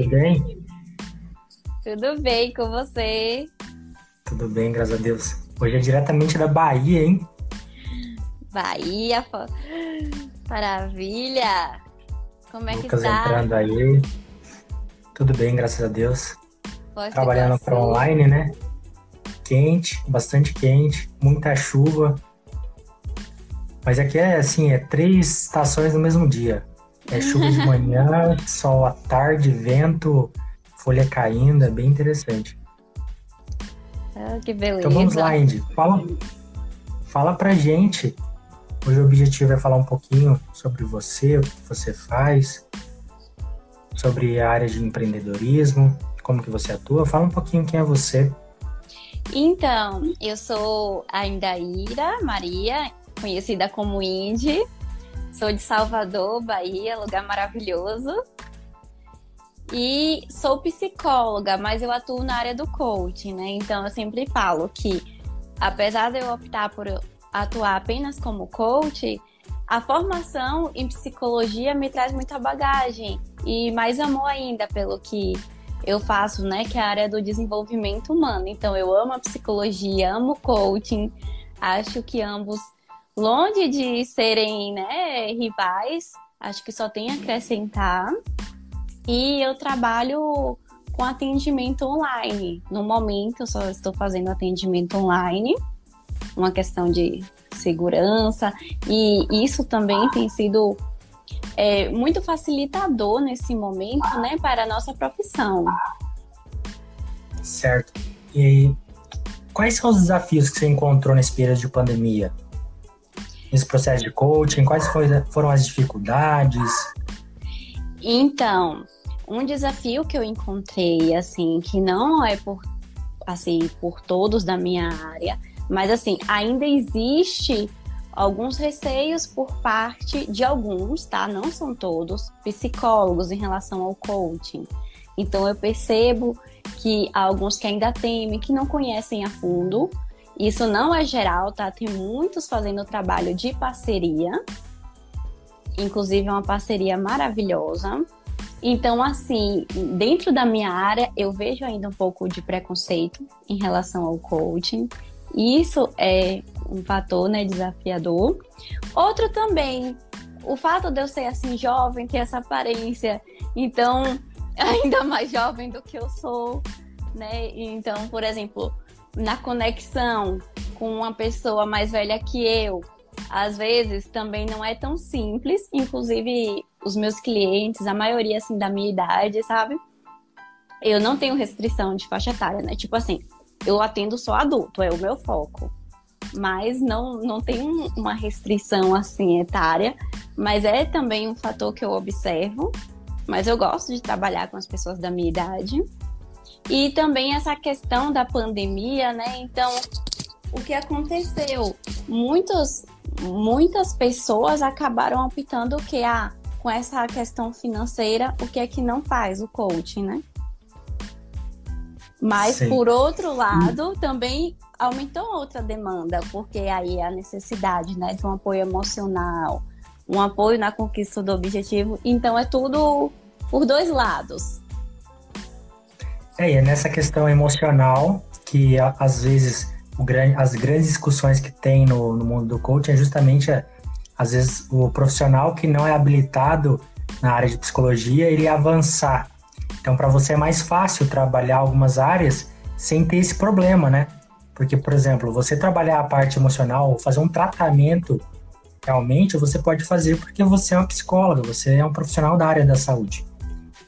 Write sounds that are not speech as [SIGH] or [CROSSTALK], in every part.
Tudo bem? Tudo bem com você? Tudo bem, graças a Deus. Hoje é diretamente da Bahia, hein? Bahia, maravilha! Como é Lucas que tá? entrando aí. Tudo bem, graças a Deus. Do Trabalhando para online, né? Quente, bastante quente, muita chuva. Mas aqui é assim, é três estações no mesmo dia. É chuva de manhã, [LAUGHS] sol à tarde, vento, folha caindo, é bem interessante. Ah, que beleza. Então vamos lá, Indy. Fala, fala pra gente. Hoje o objetivo é falar um pouquinho sobre você, o que você faz, sobre a área de empreendedorismo, como que você atua. Fala um pouquinho quem é você. Então, eu sou a Indaíra Maria, conhecida como Indy. Sou de Salvador, Bahia, lugar maravilhoso. E sou psicóloga, mas eu atuo na área do coaching, né? Então eu sempre falo que, apesar de eu optar por atuar apenas como coach, a formação em psicologia me traz muita bagagem e mais amor ainda pelo que eu faço, né? Que é a área do desenvolvimento humano. Então eu amo a psicologia, amo coaching, acho que ambos, longe de serem né, rivais, acho que só tem a acrescentar. E eu trabalho com atendimento online. No momento, eu só estou fazendo atendimento online, uma questão de segurança, e isso também tem sido é, muito facilitador nesse momento, né, para a nossa profissão. Certo. E quais são os desafios que você encontrou nesse período de pandemia? Nesse processo de coaching, quais foi- foram as dificuldades? Então, um desafio que eu encontrei, assim, que não é por, assim, por todos da minha área, mas assim, ainda existe alguns receios por parte de alguns, tá? Não são todos, psicólogos em relação ao coaching. Então eu percebo que há alguns que ainda temem, que não conhecem a fundo. Isso não é geral, tá? Tem muitos fazendo trabalho de parceria. Inclusive é uma parceria maravilhosa. Então, assim, dentro da minha área, eu vejo ainda um pouco de preconceito em relação ao coaching. Isso é um fator, né, desafiador. Outro também, o fato de eu ser assim jovem, ter essa aparência, então [LAUGHS] ainda mais jovem do que eu sou, né? Então, por exemplo, na conexão com uma pessoa mais velha que eu, às vezes também não é tão simples, inclusive os meus clientes, a maioria assim da minha idade, sabe? Eu não tenho restrição de faixa etária, né? Tipo assim, eu atendo só adulto, é o meu foco. Mas não, não tem um- uma restrição assim etária, mas é também um fator que eu observo. Mas eu gosto de trabalhar com as pessoas da minha idade. E também essa questão da pandemia, né? Então, o que aconteceu? Muitos, muitas pessoas acabaram optando o que ah, com essa questão financeira, o que é que não faz o coaching, né? Mas Sim. por outro lado, também aumentou outra demanda, porque aí a necessidade, né, de um apoio emocional, um apoio na conquista do objetivo. Então é tudo por dois lados. É, e é nessa questão emocional que às vezes o gran- as grandes discussões que tem no, no mundo do coaching é justamente a- às vezes o profissional que não é habilitado na área de psicologia ele avançar. Então para você é mais fácil trabalhar algumas áreas sem ter esse problema, né? Porque, por exemplo, você trabalhar a parte emocional, fazer um tratamento realmente você pode fazer porque você é uma psicóloga, você é um profissional da área da saúde.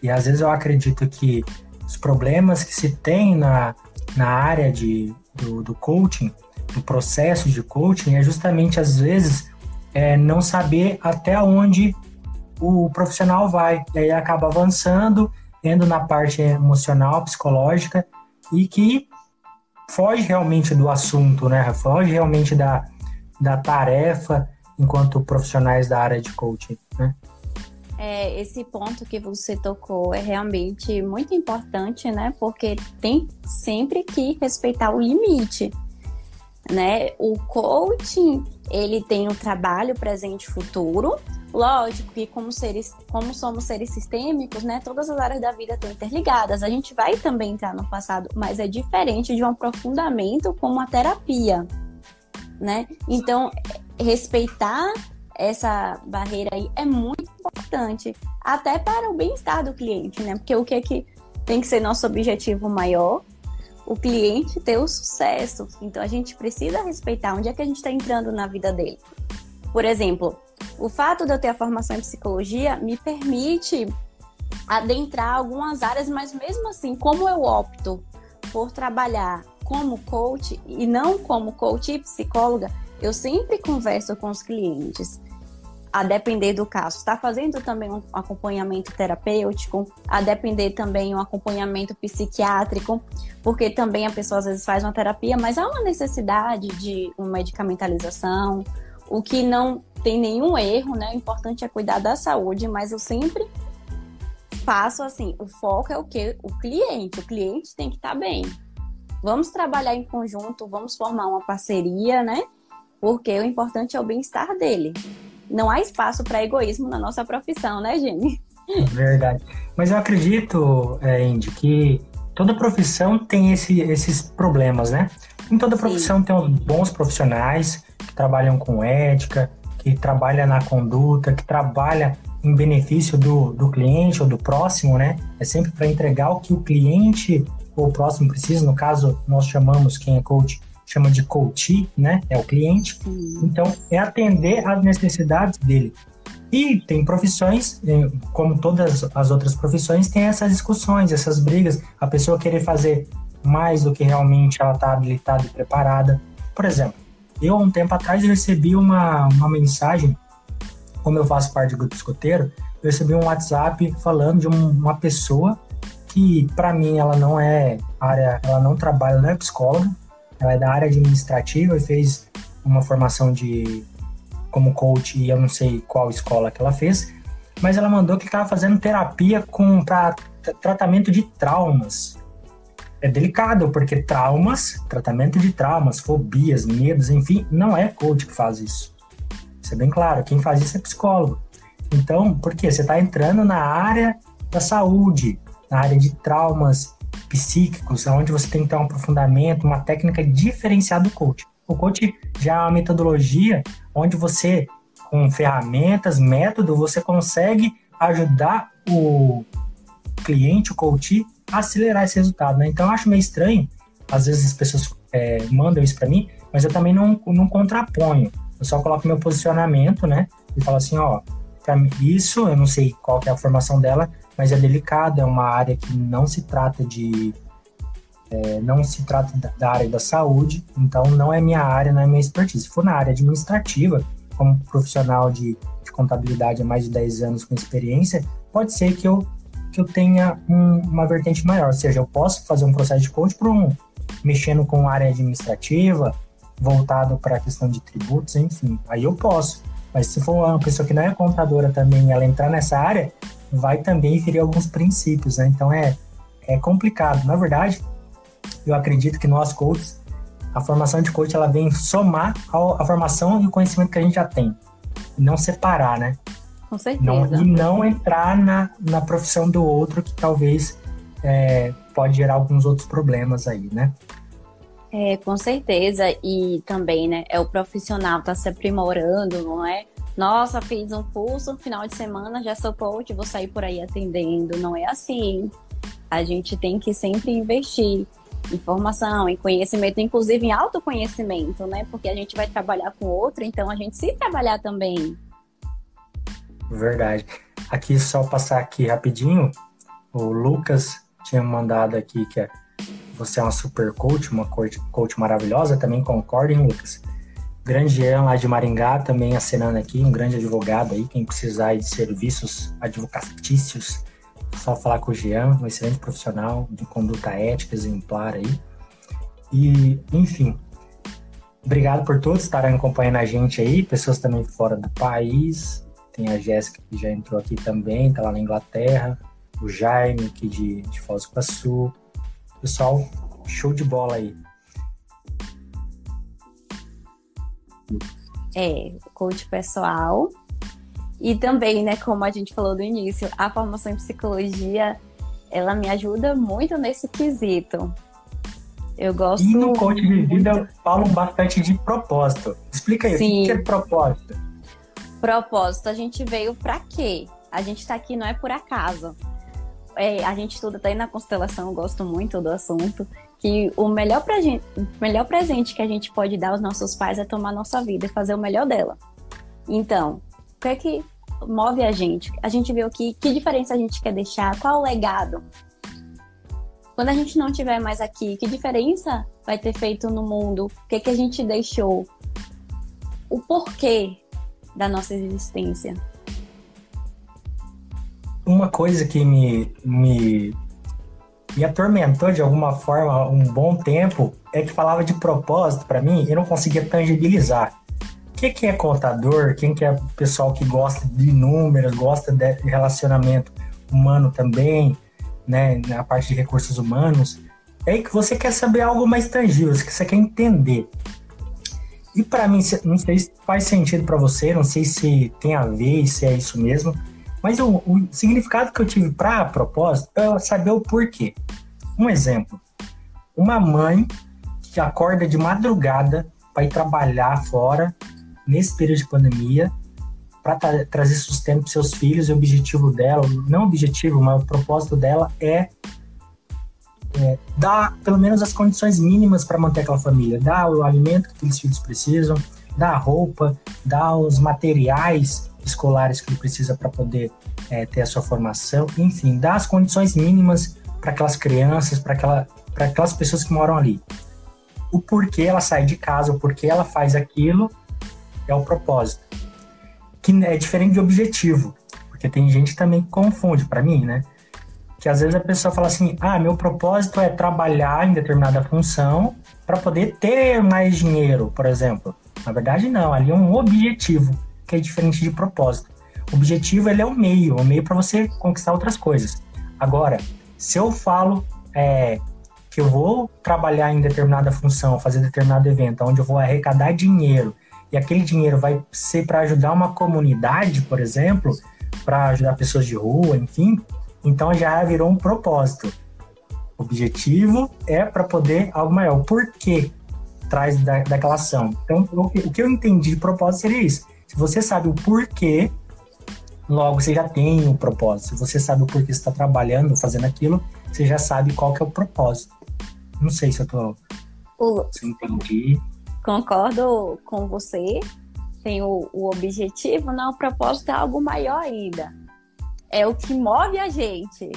E às vezes eu acredito que os problemas que se tem na, na área de, do, do coaching, no processo de coaching, é justamente às vezes é, não saber até onde o profissional vai. E aí acaba avançando, indo na parte emocional, psicológica, e que foge realmente do assunto, né? Foge realmente da, da tarefa enquanto profissionais da área de coaching, né? É, esse ponto que você tocou é realmente muito importante, né? Porque tem sempre que respeitar o limite, né? O coaching, ele tem o trabalho presente e futuro, Lógico que como seres, como somos seres sistêmicos, né, todas as áreas da vida estão interligadas. A gente vai também entrar no passado, mas é diferente de um aprofundamento como a terapia, né? Então, respeitar essa barreira aí é muito importante, até para o bem-estar do cliente, né? Porque o que é que tem que ser nosso objetivo maior? O cliente ter o sucesso. Então a gente precisa respeitar onde é que a gente está entrando na vida dele. Por exemplo, o fato de eu ter a formação em psicologia me permite adentrar algumas áreas, mas mesmo assim, como eu opto por trabalhar como coach e não como coach e psicóloga, eu sempre converso com os clientes, a depender do caso. Está fazendo também um acompanhamento terapêutico, a depender também um acompanhamento psiquiátrico, porque também a pessoa às vezes faz uma terapia, mas há uma necessidade de uma medicamentalização, o que não tem nenhum erro, né? O importante é cuidar da saúde, mas eu sempre faço assim, o foco é o que? O cliente, o cliente tem que estar tá bem. Vamos trabalhar em conjunto, vamos formar uma parceria, né? Porque o importante é o bem-estar dele. Não há espaço para egoísmo na nossa profissão, né, Jenny? Verdade. Mas eu acredito, é, Indy, que toda profissão tem esse, esses problemas, né? Em toda profissão Sim. tem bons profissionais que trabalham com ética, que trabalham na conduta, que trabalham em benefício do, do cliente ou do próximo, né? É sempre para entregar o que o cliente ou o próximo precisa. No caso, nós chamamos quem é coach chama de coach, né? É o cliente. Então, é atender às necessidades dele. E tem profissões, eh, como todas as outras profissões, tem essas discussões, essas brigas, a pessoa querer fazer mais do que realmente ela está habilitada e preparada. Por exemplo, eu, há um tempo atrás, recebi uma, uma mensagem, como eu faço parte do grupo escoteiro, eu recebi um WhatsApp falando de um, uma pessoa que, para mim, ela não é área, ela não trabalha, não é psicóloga, ela é da área administrativa e fez uma formação de como coach e eu não sei qual escola que ela fez, mas ela mandou que estava fazendo terapia com para tratamento de traumas. É delicado porque traumas, tratamento de traumas, fobias, medos, enfim, não é coach que faz isso. Isso é bem claro. Quem faz isso é psicólogo. Então, por quê? Você está entrando na área da saúde, na área de traumas, psíquicos, onde você tem que ter um aprofundamento, uma técnica diferenciada do coach. O coach já é uma metodologia onde você, com ferramentas, método, você consegue ajudar o cliente, o coach, a acelerar esse resultado. Né? Então, eu acho meio estranho, às vezes as pessoas é, mandam isso para mim, mas eu também não, não contraponho. Eu só coloco meu posicionamento, né? E falo assim, ó, para isso, eu não sei qual é a formação dela, mas é delicado, é uma área que não se trata de é, não se trata da área da saúde, então não é minha área, não é minha expertise. Se for na área administrativa, como profissional de, de contabilidade há mais de 10 anos com experiência, pode ser que eu, que eu tenha um, uma vertente maior, ou seja, eu posso fazer um processo de coach para um, mexendo com área administrativa, voltado para a questão de tributos, enfim, aí eu posso. Mas se for uma pessoa que não é contadora também, ela entrar nessa área, vai também ferir alguns princípios, né? Então é, é complicado. Na verdade, eu acredito que nós coaches, a formação de coach, ela vem somar a formação e o conhecimento que a gente já tem. Não separar, né? Com certeza. Não, e não entrar na, na profissão do outro, que talvez é, pode gerar alguns outros problemas aí, né? É, com certeza. E também, né, é o profissional tá se aprimorando, não é? Nossa, fiz um curso no final de semana, já sou coach, vou sair por aí atendendo. Não é assim. A gente tem que sempre investir em formação, em conhecimento, inclusive em autoconhecimento, né? Porque a gente vai trabalhar com outro, então a gente se trabalhar também. Verdade. Aqui, só passar aqui rapidinho, o Lucas tinha mandado aqui que é, você é uma super coach, uma coach, coach maravilhosa, também concorda, hein, Lucas? Grande Jean lá de Maringá, também acenando aqui, um grande advogado aí, quem precisar de serviços advocatícios, só falar com o Jean, um excelente profissional de conduta ética exemplar aí. E, enfim, obrigado por todos estarem acompanhando a gente aí, pessoas também fora do país. Tem a Jéssica que já entrou aqui também, tá lá na Inglaterra, o Jaime aqui de, de Foz do Iguaçu. Pessoal, show de bola aí. É, coach pessoal. E também, né, como a gente falou no início, a formação em psicologia, ela me ajuda muito nesse quesito. Eu gosto. E no coach de vida falam bastante de propósito. Explica aí, Sim. o que é propósito? Propósito, a gente veio para quê? A gente está aqui não é por acaso. É, a gente estuda até na constelação, eu gosto muito do assunto, que o melhor, pra gente, o melhor presente que a gente pode dar aos nossos pais é tomar nossa vida e fazer o melhor dela. Então, o que é que move a gente? A gente vê o que, que diferença a gente quer deixar, qual o legado. Quando a gente não estiver mais aqui, que diferença vai ter feito no mundo? O que, é que a gente deixou? O porquê da nossa existência. Uma coisa que me, me, me atormentou de alguma forma um bom tempo é que falava de propósito para mim e não conseguia tangibilizar. O que, é contador? Quem que é pessoal que gosta de números, gosta de relacionamento humano também, né, na parte de recursos humanos, é que você quer saber algo mais tangível, que você quer entender. E para mim, não sei se faz sentido para você, não sei se tem a ver, se é isso mesmo, mas o, significado que eu tive para propósito é saber o porquê. Um exemplo: uma mãe que acorda de madrugada para ir trabalhar fora nesse período de pandemia para tra trazer sustento para seus filhos e o objetivo dela, não objetivo, mas o propósito dela é, é dar pelo menos as condições mínimas para manter aquela família, dar o alimento que aqueles filhos precisam, dar a roupa, dar os materiais escolares que ele precisa para poder é, ter a sua formação, enfim, dar as condições mínimas para aquelas crianças, para aquela, aquelas pessoas que moram ali. O porquê ela sai de casa, o porquê ela faz aquilo, é o propósito que é diferente de objetivo, porque tem gente também que confunde, para mim, né? Que às vezes a pessoa fala assim: ah, meu propósito é trabalhar em determinada função para poder ter mais dinheiro, por exemplo. Na verdade, não, ali é um objetivo, que é diferente de propósito. O objetivo ele é o meio, o meio para você conquistar outras coisas. Agora, se eu falo é, que eu vou trabalhar em determinada função, fazer determinado evento, onde eu vou arrecadar dinheiro e aquele dinheiro vai ser para ajudar uma comunidade, por exemplo, para ajudar pessoas de rua, enfim, então já virou um propósito. O objetivo é para poder algo maior. O porquê traz da, daquela ação. Então, que, o que eu entendi de propósito seria isso. Se você sabe o porquê, logo você já tem o um propósito. Se você sabe o porquê você está trabalhando, fazendo aquilo, você já sabe qual que é o propósito. Não sei se eu tô. O... Se eu entendi. Concordo com você. Tem o, o objetivo, não, o propósito é algo maior ainda. É o que move a gente.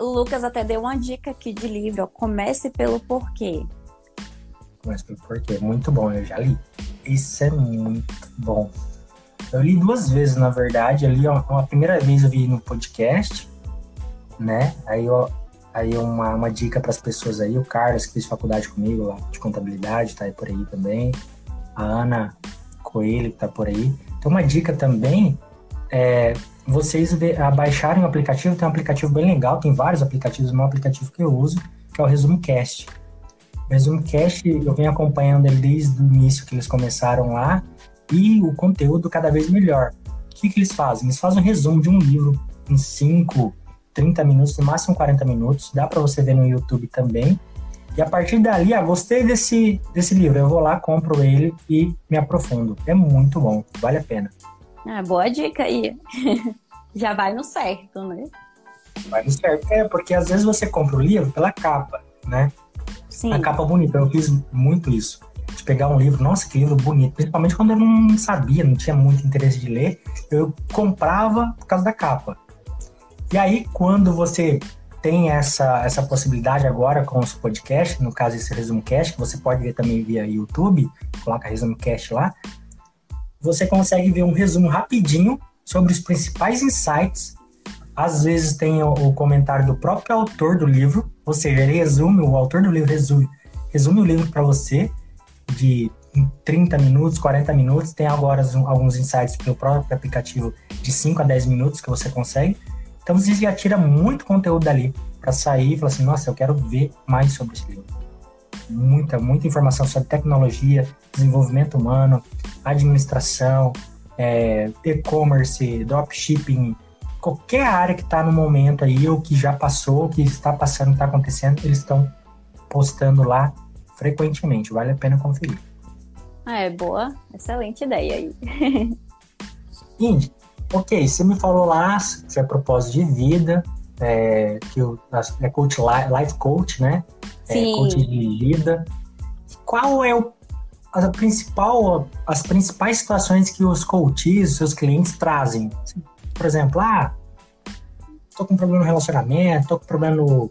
O Lucas até deu uma dica aqui de livro. Comece pelo porquê. Comece pelo porquê. Muito bom, eu já li. Isso é muito bom. Eu li duas vezes, na verdade. Eu li uma, primeira vez eu vi no podcast, né? Aí Aí uma, uma dica para as pessoas aí, o Carlos que fez faculdade comigo lá de contabilidade, tá aí por aí também. A Ana Coelho que tá por aí. Então uma dica também é vocês baixarem o aplicativo, tem um aplicativo bem legal, tem vários aplicativos, um aplicativo que eu uso, que é o Resumo Cast. O Resumo Cast eu venho acompanhando ele desde o início que eles começaram lá e o conteúdo cada vez melhor. O que, que eles fazem? Eles fazem um resumo de um livro em cinco 30 minutos, no máximo 40 minutos. Dá para você ver no YouTube também. E a partir dali, ah, gostei desse, desse livro, eu vou lá, compro ele e me aprofundo. É muito bom, vale a pena. Ah, boa dica aí. [LAUGHS] Já vai no certo, né? Vai no certo. É, porque às vezes você compra o livro pela capa, né? Sim. A capa bonita. Eu fiz muito isso. De pegar um livro, nossa, que livro bonito. Principalmente quando eu não sabia, não tinha muito interesse de ler. Eu comprava por causa da capa. E aí, quando você tem essa, essa possibilidade agora com os podcasts, no caso esse Resumo Cast, que você pode ver também via YouTube, coloca Resumo Cast lá, você consegue ver um resumo rapidinho sobre os principais insights. Às vezes tem o, o comentário do próprio autor do livro, ou seja, ele resume, o autor do livro resume, resume o livro para você de 30 minutos, 40 minutos. Tem agora alguns insights pelo próprio aplicativo de 5 a 10 minutos que você consegue. Então você já tira muito conteúdo dali para sair e falar assim, nossa, eu quero ver mais sobre esse livro. Muita, muita informação sobre tecnologia, desenvolvimento humano, administração, é, e-commerce, dropshipping, qualquer área que está no momento aí, ou que já passou, que está passando, está acontecendo, eles estão postando lá frequentemente. Vale a pena conferir. É, boa. Excelente ideia aí. [LAUGHS] Indy, ok, você me falou lá que é propósito de vida, é, que é coach, life coach, né? Sim. É coach de vida. Qual é o, a principal, as principais situações que os coaches, seus clientes trazem? Por exemplo, ah, tô com problema no relacionamento, tô com problema no,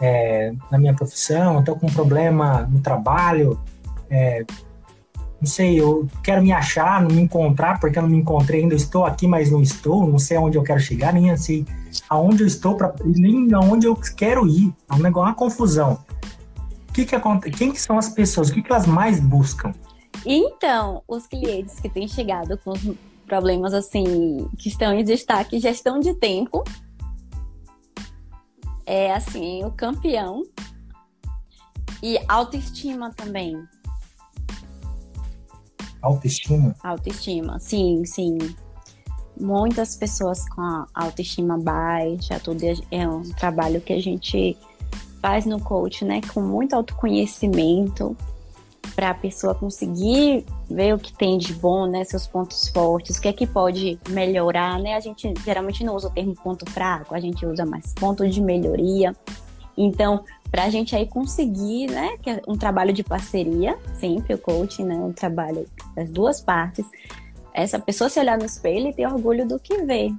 é, na minha profissão, tô com problema no trabalho, é, não sei, eu quero me achar, não me encontrar, porque eu não me encontrei ainda, estou aqui, mas não estou, não sei aonde eu quero chegar, nem sei aonde eu estou, pra, nem aonde eu quero ir. É um negócio, uma confusão. O que que acontece? Quem que são as pessoas? O que, que elas mais buscam? Então, os clientes que têm chegado com problemas assim, que estão em destaque, gestão de tempo, é assim, o campeão. E autoestima também. Autoestima? Autoestima, sim, sim. Muitas pessoas com a autoestima baixa, tudo é, é um trabalho que a gente faz no coach, né? Com muito autoconhecimento para a pessoa conseguir ver o que tem de bom, né, seus pontos fortes, o que é que pode melhorar, né? A gente geralmente não usa o termo ponto fraco, a gente usa mais ponto de melhoria. Então, para a gente aí conseguir, né, que é um trabalho de parceria, sempre o coaching, né, um trabalho das duas partes, essa pessoa se olhar no espelho e ter orgulho do que vê,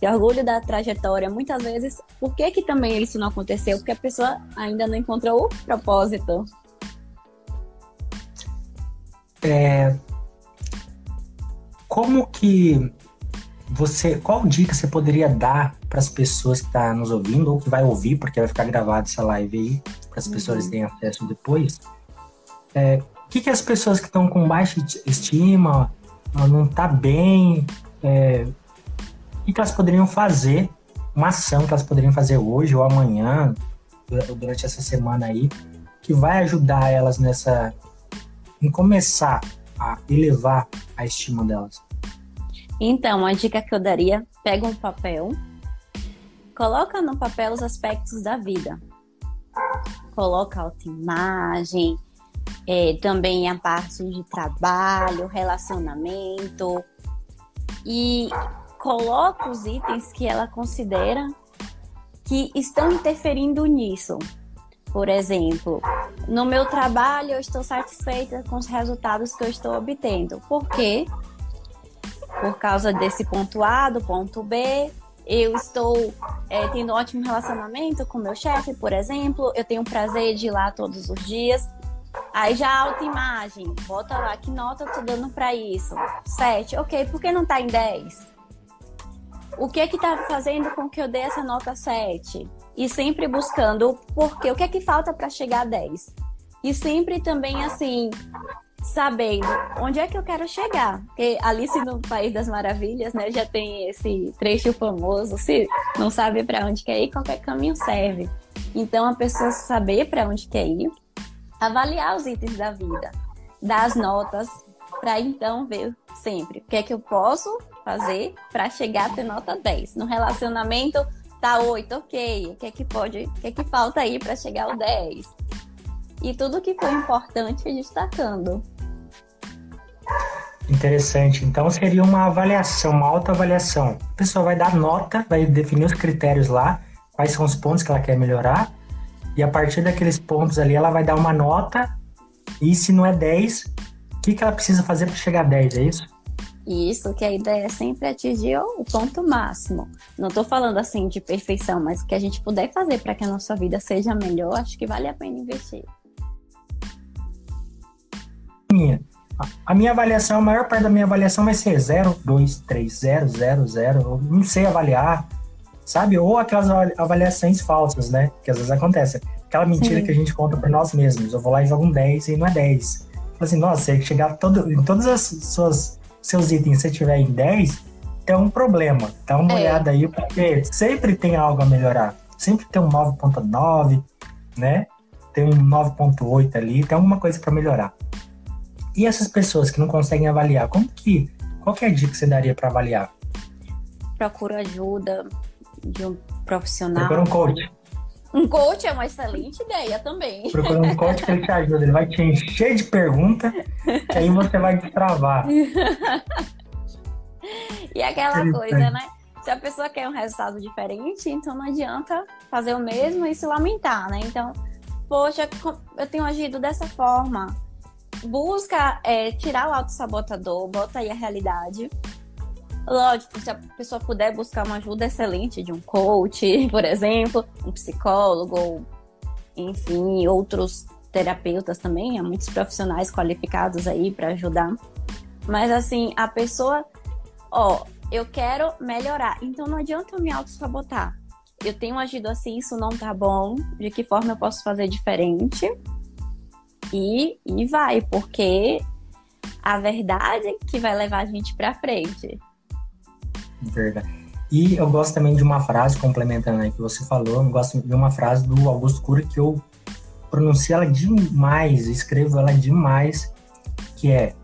ter orgulho da trajetória. Muitas vezes, por que que também isso não aconteceu? Porque a pessoa ainda não encontrou o propósito. É, como que você, qual dica você poderia dar para as pessoas que estão tá nos ouvindo ou que vai ouvir, porque vai ficar gravado essa live aí, para as uhum. pessoas terem acesso depois? É, o que, que as pessoas que estão com baixa estima, não tá bem, é, o que, que elas poderiam fazer, uma ação que elas poderiam fazer hoje ou amanhã, durante essa semana aí, que vai ajudar elas nessa, em começar a elevar a estima delas? Então, a dica que eu daria: pega um papel, coloca no papel os aspectos da vida. Coloca autoimagem, é, também a parte de trabalho, relacionamento e coloca os itens que ela considera que estão interferindo nisso. Por exemplo, no meu trabalho eu estou satisfeita com os resultados que eu estou obtendo. Por quê? por causa desse ponto A, do ponto B. Eu estou é, tendo um ótimo relacionamento com meu chefe, por exemplo. Eu tenho o prazer de ir lá todos os dias. Aí já a autoimagem, bota lá que nota eu tô dando para isso. 7, ok, por que não tá em 10? O que é que tá fazendo com que eu dê essa nota 7? E sempre buscando por quê, o que é que falta para chegar a 10? E sempre também assim, sabendo onde é que eu quero chegar. Porque Alice no País das Maravilhas, né, já tem esse trecho famoso, se não sabe para onde quer ir, qualquer caminho serve. Então a pessoa saber para onde quer ir, avaliar os itens da vida, dar as notas para então ver sempre o que é que eu posso fazer para chegar a ter nota 10. No relacionamento tá 8, OK. O que é que pode, o que é que falta aí para chegar ao 10? E tudo que foi importante destacando. Interessante. Então seria uma avaliação, uma autoavaliação. A pessoa vai dar nota, vai definir os critérios lá, quais são os pontos que ela quer melhorar, e a partir daqueles pontos ali ela vai dar uma nota, e se não é 10, o que, que ela precisa fazer para chegar a 10, é isso? Isso, que a ideia é sempre atingir o ponto máximo. Não estou falando assim de perfeição, mas o que a gente puder fazer para que a nossa vida seja melhor, acho que vale a pena investir. Minha. A minha avaliação, a maior parte da minha avaliação vai ser 0, 2, 3, 0, 0, 0. Eu não sei avaliar, sabe? Ou aquelas avaliações falsas, né? Que às vezes acontece. Aquela mentira Sim. que a gente conta para nós mesmos. Eu vou lá e jogo um 10 e não é 10. Fala assim, nossa, se chegar todo, em todos os suas, seus itens, se tiver em 10, tem um problema. Dá uma é. olhada aí, porque sempre tem algo a melhorar. Sempre tem um 9.9, né? Tem um 9.8 ali, tem alguma coisa para melhorar. E essas pessoas que não conseguem avaliar, como que qual é a dica que você daria para avaliar? Procura ajuda de um profissional. Procura um coach. Um coach é uma excelente ideia também. [LAUGHS] Procura um coach que ele te ajuda. Ele vai te encher de perguntas, que aí você vai destravar. e aquela coisa, né? Se a pessoa quer um resultado diferente, então não adianta fazer o mesmo e se lamentar, né? Então, poxa, eu tenho agido dessa forma. Busca é, tirar o auto-sabotador, bota aí a realidade. Lógico, se a pessoa puder buscar uma ajuda excelente de um coach, [LAUGHS] por exemplo, um psicólogo, enfim, outros terapeutas também, há muitos profissionais qualificados aí para ajudar. Mas assim, a pessoa, ó, eu quero melhorar. Então não adianta eu me auto-sabotar. Eu tenho agido assim, isso não tá bom. De que forma eu posso fazer diferente? E, e vai, porque a verdade é que vai levar a gente pra frente. Verdade. E eu gosto também de uma frase, complementando aí que você falou, eu gosto de uma frase do Augusto Cury que eu pronuncio ela demais, escrevo ela demais, que é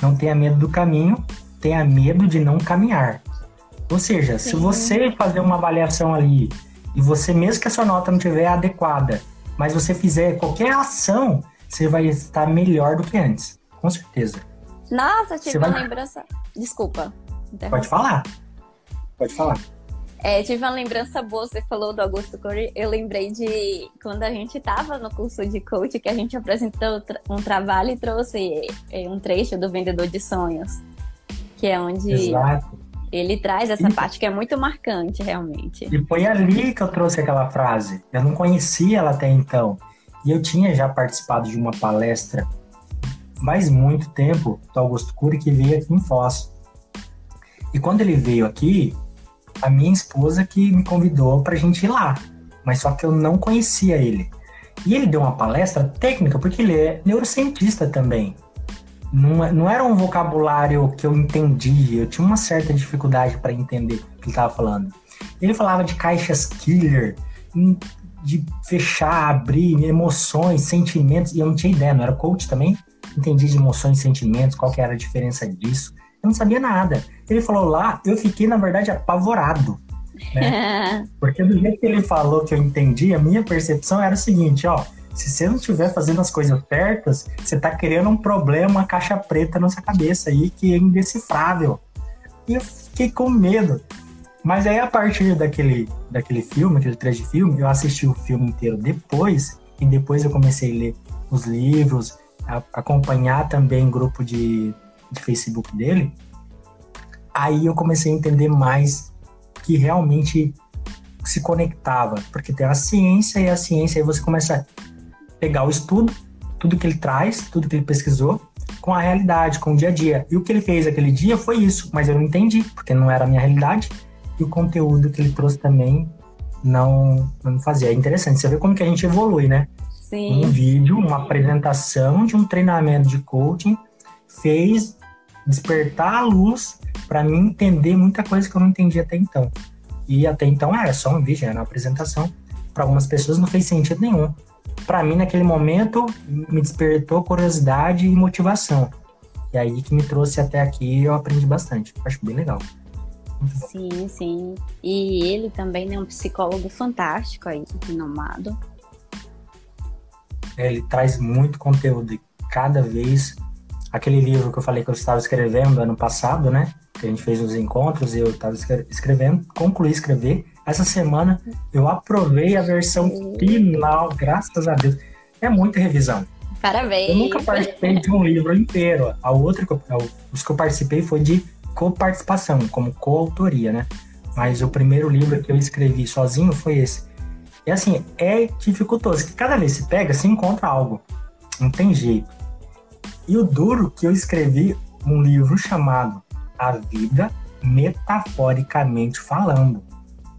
não tenha medo do caminho, tenha medo de não caminhar. Ou seja, Sim. se você fazer uma avaliação ali e você, mesmo que a sua nota não estiver adequada, mas você fizer qualquer ação, você vai estar melhor do que antes. Com certeza. Nossa, tive uma vai... lembrança. Desculpa. Pode falar. Pode falar. É, tive uma lembrança boa, você falou do Augusto Cury. Eu lembrei de quando a gente estava no curso de coach, que a gente apresentou um trabalho e trouxe é, um trecho do Vendedor de Sonhos que é onde Exato. ele traz essa e, parte que é muito marcante, realmente. E foi ali que eu trouxe aquela frase. Eu não conhecia ela até então. E eu tinha já participado de uma palestra faz muito tempo do Augusto Cury que veio aqui em Foz. E quando ele veio aqui, a minha esposa que me convidou para a gente ir lá. Mas só que eu não conhecia ele. E ele deu uma palestra técnica, porque ele é neurocientista também não, é, não era um vocabulário que eu entendia, eu tinha uma certa dificuldade para entender o que ele estava falando. Ele falava de caixas killer, de fechar, abrir, emoções, sentimentos, e eu não tinha ideia, não era coach também, entendi de emoções sentimentos, qual que era a diferença disso. Eu não sabia nada. Ele falou lá, eu fiquei, na verdade, apavorado. Né? [LAUGHS] Porque do jeito que ele falou que eu entendi, a minha percepção era o seguinte, ó, se você não estiver fazendo as coisas certas, você está criando um problema, uma caixa preta na sua cabeça aí que é indecifrável. E eu fiquei com medo. Mas aí, a partir daquele, daquele filme, aquele trecho de filme, eu assisti o filme inteiro depois, e depois eu comecei a ler os livros, a, acompanhar também grupo de, de Facebook dele. Aí eu comecei a entender mais que realmente se conectava, porque tem a ciência e a ciência aí você começa pegar o estudo, tudo que ele traz, tudo que ele pesquisou, com a realidade, com o dia a dia. E o que ele fez aquele dia foi isso, mas eu não entendi, porque não era a minha realidade, e o conteúdo que ele trouxe também não, não fazia. É interessante, você vê como que a gente evolui, né? Sim. Um vídeo, uma apresentação de um treinamento de coaching fez despertar a luz para mim entender muita coisa que eu não entendia até então. E até então era só um vídeo, era uma apresentação. Para algumas pessoas não fez sentido nenhum para mim, naquele momento, me despertou curiosidade e motivação. E aí que me trouxe até aqui eu aprendi bastante. Acho bem legal. Sim, sim. E ele também é um psicólogo fantástico aí, renomado. Ele traz muito conteúdo e cada vez aquele livro que eu falei que eu estava escrevendo ano passado, né? Que a gente fez os encontros e eu estava escrevendo, concluí escrever essa semana eu aprovei a versão final, graças a Deus. É muita revisão. Parabéns. Eu nunca participei de um livro inteiro. A outra, os que eu participei foi de coparticipação, como coautoria, né? Mas o primeiro livro que eu escrevi sozinho foi esse. E assim, é dificultoso, que cada vez se pega, se encontra algo. Não tem jeito. E o duro que eu escrevi um livro chamado A Vida Metaforicamente Falando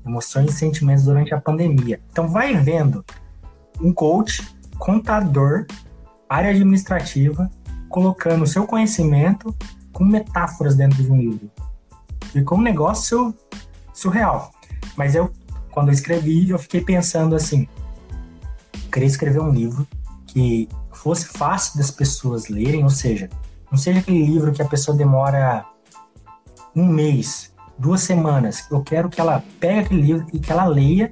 emoções e sentimentos durante a pandemia. Então vai vendo um coach, contador, área administrativa, colocando o seu conhecimento com metáforas dentro de um livro. Ficou um negócio surreal. Mas eu, quando eu escrevi, eu fiquei pensando assim, queria escrever um livro que fosse fácil das pessoas lerem, ou seja, não seja aquele livro que a pessoa demora um mês, duas semanas, eu quero que ela pegue aquele livro e que ela leia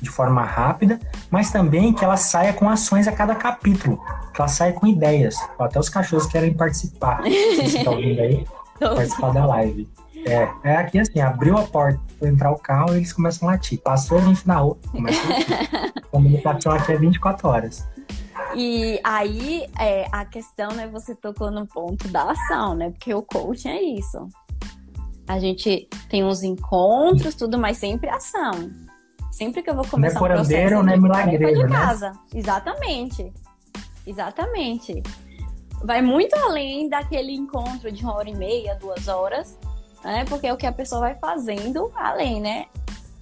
de forma rápida, mas também que ela saia com ações a cada capítulo, que ela saia com ideias. Até os cachorros querem participar. Você está ouvindo aí? [LAUGHS] participar da live. É, é aqui assim, abriu a porta para entrar o carro e eles começam a latir. Passou a gente na rua, começa a latir. a [LAUGHS] comunicação aqui é 24 horas. E aí, é, a questão, né, você tocou no ponto da ação, né? Porque o coaching é isso. A gente tem uns encontros, tudo, mas sempre ação. Sempre que eu vou começar é um processo não é milagreiro, de né? casa. Né? Exatamente. Exatamente. Vai muito além daquele encontro de uma hora e meia, duas horas, né? Porque é o que a pessoa vai fazendo além, né?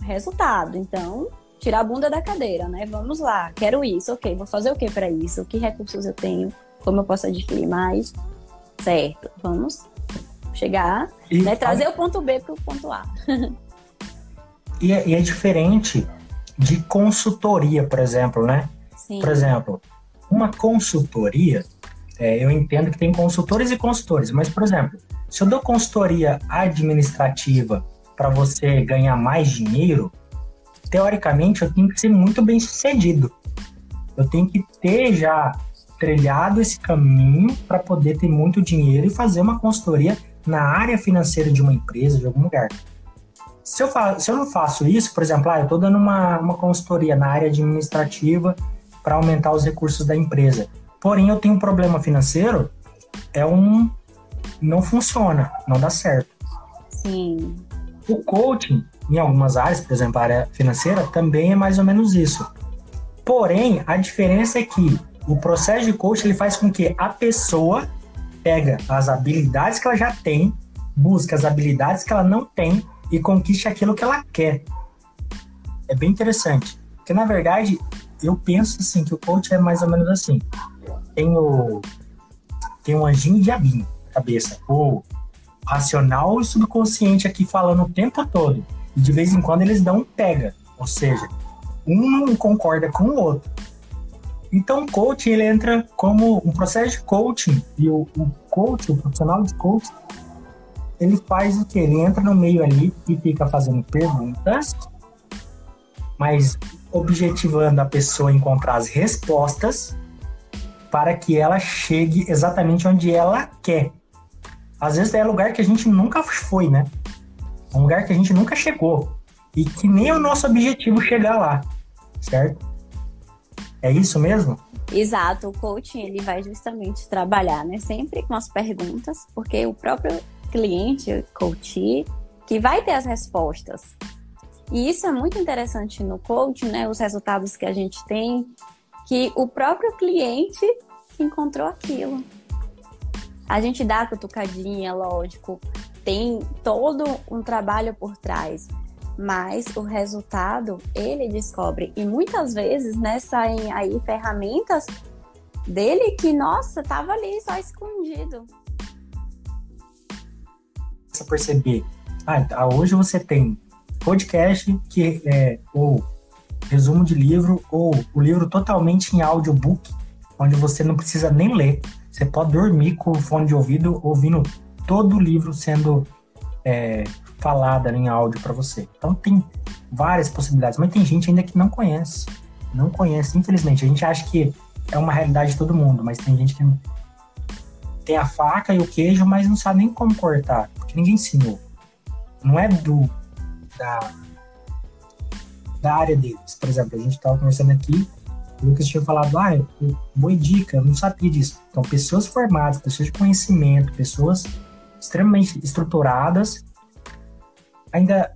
Resultado. Então, tirar a bunda da cadeira, né? Vamos lá, quero isso, ok, vou fazer o que para isso? Que recursos eu tenho? Como eu posso adquirir mais? Certo, vamos chegar, e, né? Trazer a... o ponto B para o ponto A. [LAUGHS] e, é, e é diferente de consultoria, por exemplo, né? Sim. Por exemplo, uma consultoria, é, eu entendo que tem consultores e consultores, mas, por exemplo, se eu dou consultoria administrativa para você ganhar mais dinheiro, teoricamente eu tenho que ser muito bem sucedido. Eu tenho que ter já trilhado esse caminho para poder ter muito dinheiro e fazer uma consultoria na área financeira de uma empresa, de algum lugar. Se eu, faço, se eu não faço isso, por exemplo, ah, eu estou dando uma, uma consultoria na área administrativa para aumentar os recursos da empresa, porém eu tenho um problema financeiro, é um. não funciona, não dá certo. Sim. O coaching, em algumas áreas, por exemplo, a área financeira, também é mais ou menos isso. Porém, a diferença é que o processo de coaching ele faz com que a pessoa pega as habilidades que ela já tem, busca as habilidades que ela não tem e conquiste aquilo que ela quer. É bem interessante. Porque, na verdade, eu penso assim, que o coach é mais ou menos assim. Tem o, tem um anjinho e diabinho na cabeça. O racional e subconsciente aqui falando o tempo todo. E de vez em quando eles dão um pega. Ou seja, um não concorda com o outro. Então, o coaching ele entra como um processo de coaching e o, o coach, o profissional de coaching, ele faz o que? Ele entra no meio ali e fica fazendo perguntas, mas objetivando a pessoa encontrar as respostas para que ela chegue exatamente onde ela quer. Às vezes é lugar que a gente nunca foi, né? Um lugar que a gente nunca chegou e que nem é o nosso objetivo chegar lá, certo? É isso mesmo? Exato, o coaching ele vai justamente trabalhar, né, sempre com as perguntas, porque o próprio cliente, coach, que vai ter as respostas. E isso é muito interessante no coaching, né, os resultados que a gente tem, que o próprio cliente encontrou aquilo. A gente dá a cutucadinha, lógico, tem todo um trabalho por trás, mas o resultado ele descobre. E muitas vezes, né, saem aí ferramentas dele que, nossa, tava ali só escondido. Você perceber, ah, tá, hoje você tem podcast que é ou resumo de livro ou o livro totalmente em audiobook, onde você não precisa nem ler. Você pode dormir com o fone de ouvido ouvindo todo o livro sendo é, em áudio para você. Então tem várias possibilidades, mas tem gente ainda que não conhece. Não conhece, infelizmente. A gente acha que é uma realidade de todo mundo, mas tem gente que tem a faca e o queijo, mas não sabe nem como cortar, porque ninguém ensinou. Não é do da, da área deles. Por exemplo, a gente estava conversando aqui, o Lucas tinha falado, ah, boa dica, eu não sabia disso. Então, pessoas formadas, pessoas de conhecimento, pessoas extremamente estruturadas, ainda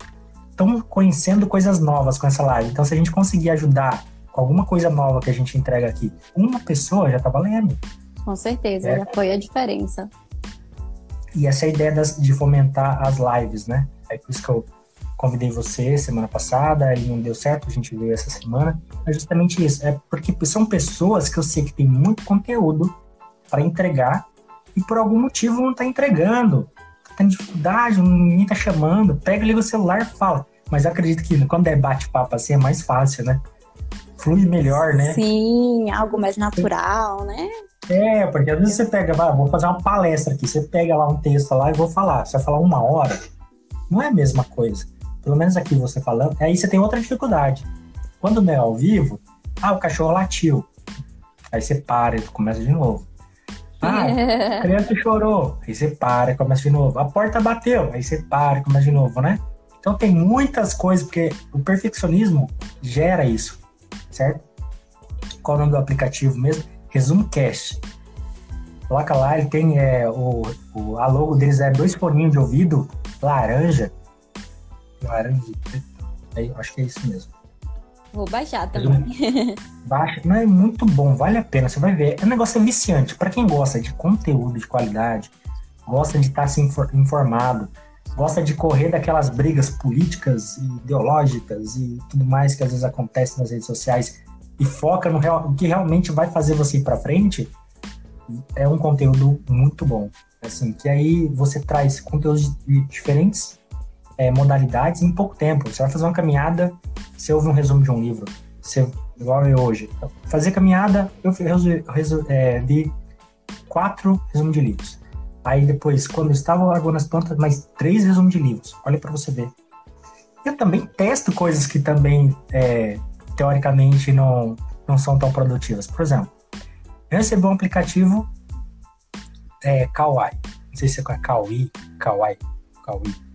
estão conhecendo coisas novas com essa live. Então, se a gente conseguir ajudar com alguma coisa nova que a gente entrega aqui, uma pessoa já está valendo. Com certeza, é. já foi a diferença. E essa é a ideia das, de fomentar as lives, né? É por isso que eu convidei você semana passada e não deu certo, a gente veio essa semana. É justamente isso. É porque são pessoas que eu sei que tem muito conteúdo para entregar e por algum motivo não está entregando tem dificuldade, ninguém tá chamando, pega, liga o celular e fala. Mas acredito que quando é bate-papo assim é mais fácil, né? Flui melhor, né? Sim, algo mais natural, né? É, porque às vezes você pega, vou fazer uma palestra aqui, você pega lá um texto lá e vou falar. Você vai falar uma hora, não é a mesma coisa. Pelo menos aqui você falando, aí você tem outra dificuldade. Quando não é ao vivo, ah, o cachorro latiu. Aí você para e começa de novo. Ah, a criança chorou. Aí você para e começa de novo. A porta bateu. Aí você para e começa de novo, né? Então tem muitas coisas, porque o perfeccionismo gera isso, certo? Qual o nome do aplicativo mesmo? Resumo Cast. Coloca lá, ele tem é, o, o, a logo deles é dois foninhos de ouvido laranja. Laranja preto. Aí, acho que é isso mesmo. Vou baixar também. Baixa, não é muito bom, vale a pena, você vai ver. É um negócio viciante. Para quem gosta de conteúdo de qualidade, gosta de estar se informado, gosta de correr daquelas brigas políticas e ideológicas e tudo mais que às vezes acontece nas redes sociais e foca no real, que realmente vai fazer você ir para frente, é um conteúdo muito bom. Assim, que aí você traz conteúdos de diferentes é, modalidades em pouco tempo. Você vai fazer uma caminhada, você ouve um resumo de um livro, você, igual eu hoje. Fazer caminhada, eu resu, é, vi quatro resumos de livros. Aí depois, quando eu estava largando as plantas, mais três resumos de livros. Olha para você ver. Eu também testo coisas que também, é, teoricamente, não, não são tão produtivas. Por exemplo, eu recebi um aplicativo é, Kawaii. Não sei se é Kawaii, Kawaii, Kawaii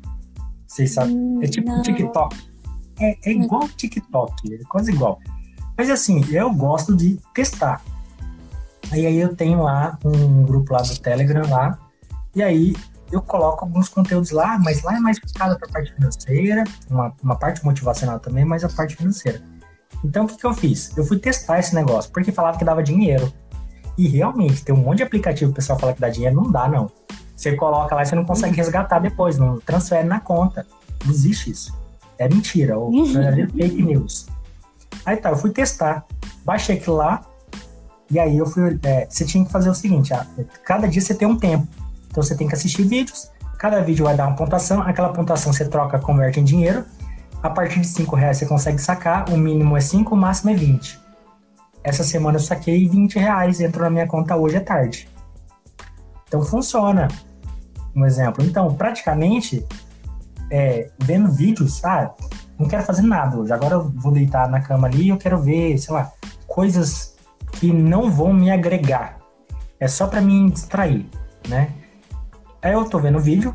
vocês sabem. É tipo Não. TikTok. É, é igual TikTok, é quase igual. Mas assim, eu gosto de testar. E aí eu tenho lá um grupo lá do Telegram lá, e aí eu coloco alguns conteúdos lá, mas lá é mais focado para a parte financeira, uma, uma parte motivacional também, mas a parte financeira. Então o que, que eu fiz? Eu fui testar esse negócio, porque falava que dava dinheiro. E realmente, tem um monte de aplicativo que o pessoal fala que dá dinheiro, não dá não. Você coloca lá e você não consegue resgatar depois, não transfere na conta. Não existe isso. É mentira, [LAUGHS] ou é fake news. Aí tá, eu fui testar. Baixei aquilo lá, e aí eu fui. É, você tinha que fazer o seguinte: ah, cada dia você tem um tempo. Então você tem que assistir vídeos, cada vídeo vai dar uma pontuação, aquela pontuação você troca, converte em dinheiro. A partir de 5 reais você consegue sacar, o mínimo é 5, o máximo é 20. Essa semana eu saquei 20 reais, entrou na minha conta hoje à tarde. Então funciona. Um exemplo. Então, praticamente, é, vendo vídeos, ah, não quero fazer nada hoje. Agora eu vou deitar na cama ali e eu quero ver, sei lá, coisas que não vão me agregar. É só para me distrair, né? Aí eu tô vendo vídeo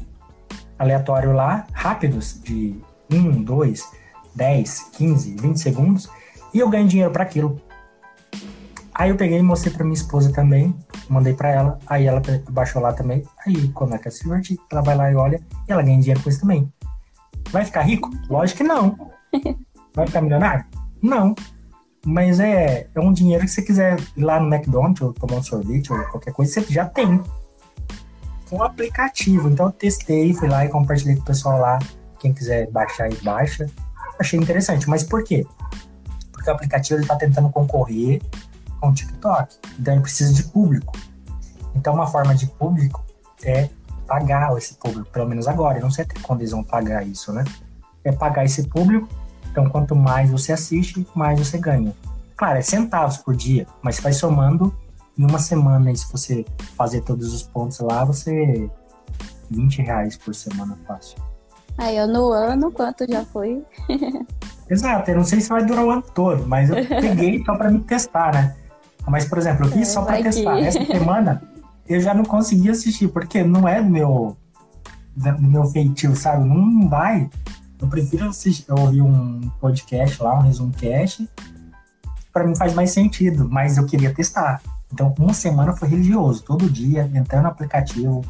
aleatório lá, rápidos, de 1, 2, 10, 15, 20 segundos, e eu ganho dinheiro para aquilo. Aí eu peguei e mostrei pra minha esposa também, mandei para ela, aí ela baixou lá também. Aí, quando ela quer se divertir, ela vai lá e olha, e ela ganha dinheiro com isso também. Vai ficar rico? Lógico que não. Vai ficar milionário? Não. Mas é, é um dinheiro que você quiser ir lá no McDonald's ou tomar um sorvete ou qualquer coisa, você já tem. Com um aplicativo. Então eu testei, fui lá e compartilhei com o pessoal lá. Quem quiser baixar e baixa. Achei interessante. Mas por quê? Porque o aplicativo está tentando concorrer com o TikTok. Então ele precisa de público. Então uma forma de público é pagar esse público, pelo menos agora. Eu não sei até quando eles vão pagar isso, né? É pagar esse público. Então quanto mais você assiste, mais você ganha. Claro, é centavos por dia, mas vai somando em uma semana. E se você fazer todos os pontos lá, você 20 reais por semana fácil. Aí, eu no ano, quanto já foi? [LAUGHS] Exato, eu não sei se vai durar o ano todo, mas eu peguei só para me testar, né? Mas, por exemplo, eu fiz é, só para testar. Que... Essa semana [LAUGHS] eu já não consegui assistir, porque não é do meu, do meu feitio, sabe? Não vai. Eu prefiro assistir, ouvir um podcast lá, um resumo cast. Para mim faz mais sentido, mas eu queria testar. Então, uma semana foi religioso, todo dia, entrando no aplicativo,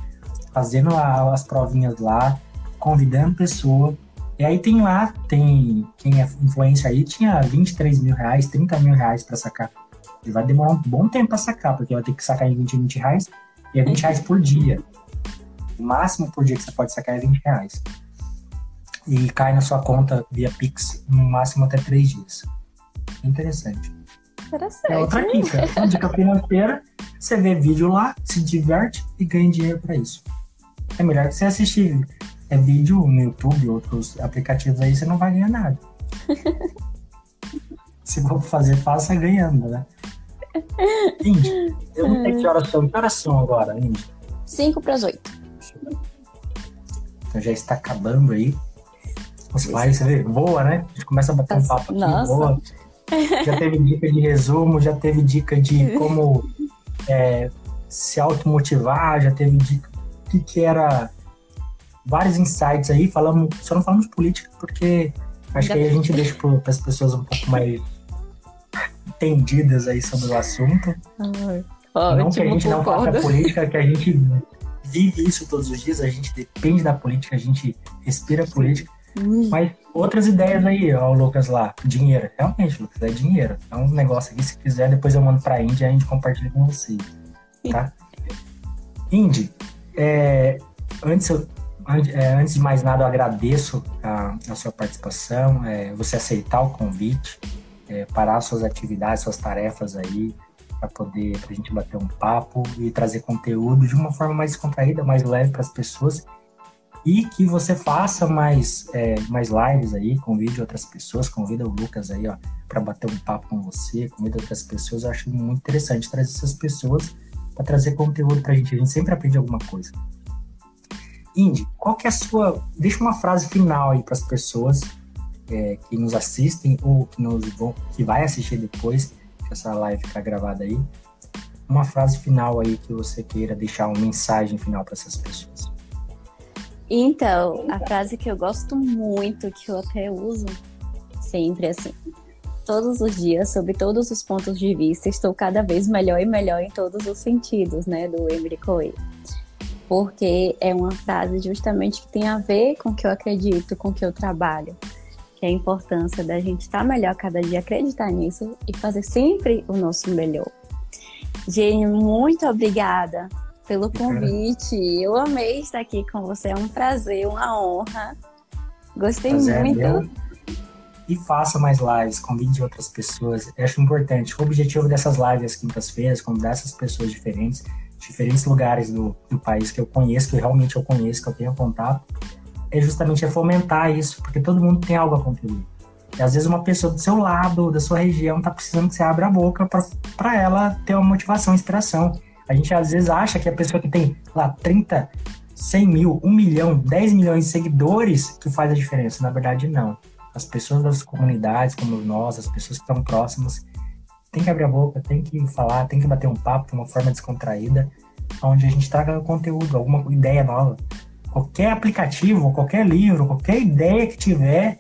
fazendo a, as provinhas lá, convidando pessoa. E aí tem lá, tem quem é influência aí, tinha 23 mil reais, 30 mil reais para sacar. E vai demorar um bom tempo para sacar, porque vai ter que sacar em 20, 20 reais, e é 20 reais por dia. O máximo por dia que você pode sacar é 20 reais. E cai na sua conta via Pix no máximo até 3 dias. Interessante. Interessante. É outra dica. Uma dica [LAUGHS] financeira, você vê vídeo lá, se diverte e ganha dinheiro para isso. É melhor que você assistir é, vídeo no YouTube, outros aplicativos aí, você não vai ganhar nada. [LAUGHS] se for fazer, faça ganhando, né? Indy, eu não sei que horas são. Que horas são agora, Indy? 5 para as 8. Então já está acabando aí. Os lives, você vê, voa, né? A gente começa a bater um papo aqui, Nossa. voa. [LAUGHS] Já teve dica de resumo, já teve dica de como é, se automotivar, já teve dica do que, que era vários insights aí, falamos, só não falamos de política, porque acho Já- que aí a gente deixa para as pessoas um pouco mais entendidas aí sobre o assunto. não que a gente não faça política, que a gente vive isso todos os dias, a gente depende da política, a gente respira política. Hum, Mas outras ideias aí, ó, o Lucas lá. Dinheiro. Realmente, Lucas, é dinheiro. É um negócio aqui, se quiser, depois eu mando pra Indy e a gente compartilha com vocês. Tá? Indy, é, antes, eu- an- é, antes de mais nada, eu agradeço a, a sua participação, é, você aceitar o convite, é, parar suas atividades, suas tarefas aí, para poder, pra gente bater um papo e trazer conteúdo de uma forma mais descontraída, mais leve para as pessoas e que você faça mais, é, mais lives aí, convide outras pessoas, convida o Lucas aí, ó, para bater um papo com você, convida outras pessoas. Eu acho muito interessante trazer essas pessoas para trazer conteúdo pra gente. A gente sempre aprende alguma coisa. Indy, qual que é a sua. Deixa uma frase final aí para as pessoas é, que nos assistem ou que, nos vão, que vai assistir depois que essa live ficar gravada aí. Uma frase final aí que você queira deixar uma mensagem final para essas pessoas. Então, a frase que eu gosto muito, que eu até uso sempre assim. Todos os dias, sob todos os pontos de vista, estou cada vez melhor e melhor em todos os sentidos, né, do Emery Coelho. Porque é uma frase justamente que tem a ver com o que eu acredito, com o que eu trabalho. Que é a importância da gente estar melhor cada dia, acreditar nisso e fazer sempre o nosso melhor. Jenny, muito obrigada pelo convite. Eu amei estar aqui com você. É um prazer, uma honra. Gostei Prazer é muito. meu. E faça mais lives, convide outras pessoas. Eu acho importante. O objetivo dessas lives às quintas-feiras, convidar essas pessoas diferentes, diferentes lugares do, do país que eu conheço, que realmente eu conheço, que eu tenho contato, é justamente é fomentar isso, porque todo mundo tem algo a contribuir. E às vezes uma pessoa do seu lado, da sua região, tá precisando que você abra a boca para ela ter uma motivação, inspiração. A gente às vezes acha que a pessoa que tem lá 30, 100 mil, 1 milhão, 10 milhões de seguidores que faz a diferença. Na verdade, não. As pessoas das comunidades, como nós, as pessoas que estão próximas, tem que abrir a boca, tem que falar, tem que bater um papo de uma forma descontraída, onde a gente traga conteúdo, alguma ideia nova. Qualquer aplicativo, qualquer livro, qualquer ideia que tiver,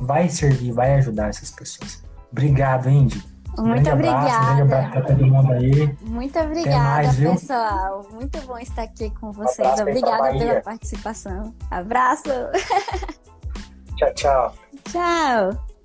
vai servir, vai ajudar essas pessoas. Obrigado, Indy. Muito abraço, um obrigada. Muito obrigada, mais, pessoal. Muito bom estar aqui com vocês. pra Obrigada pela participação. Abraço. Tchau, tchau. [LAUGHS] Tchau.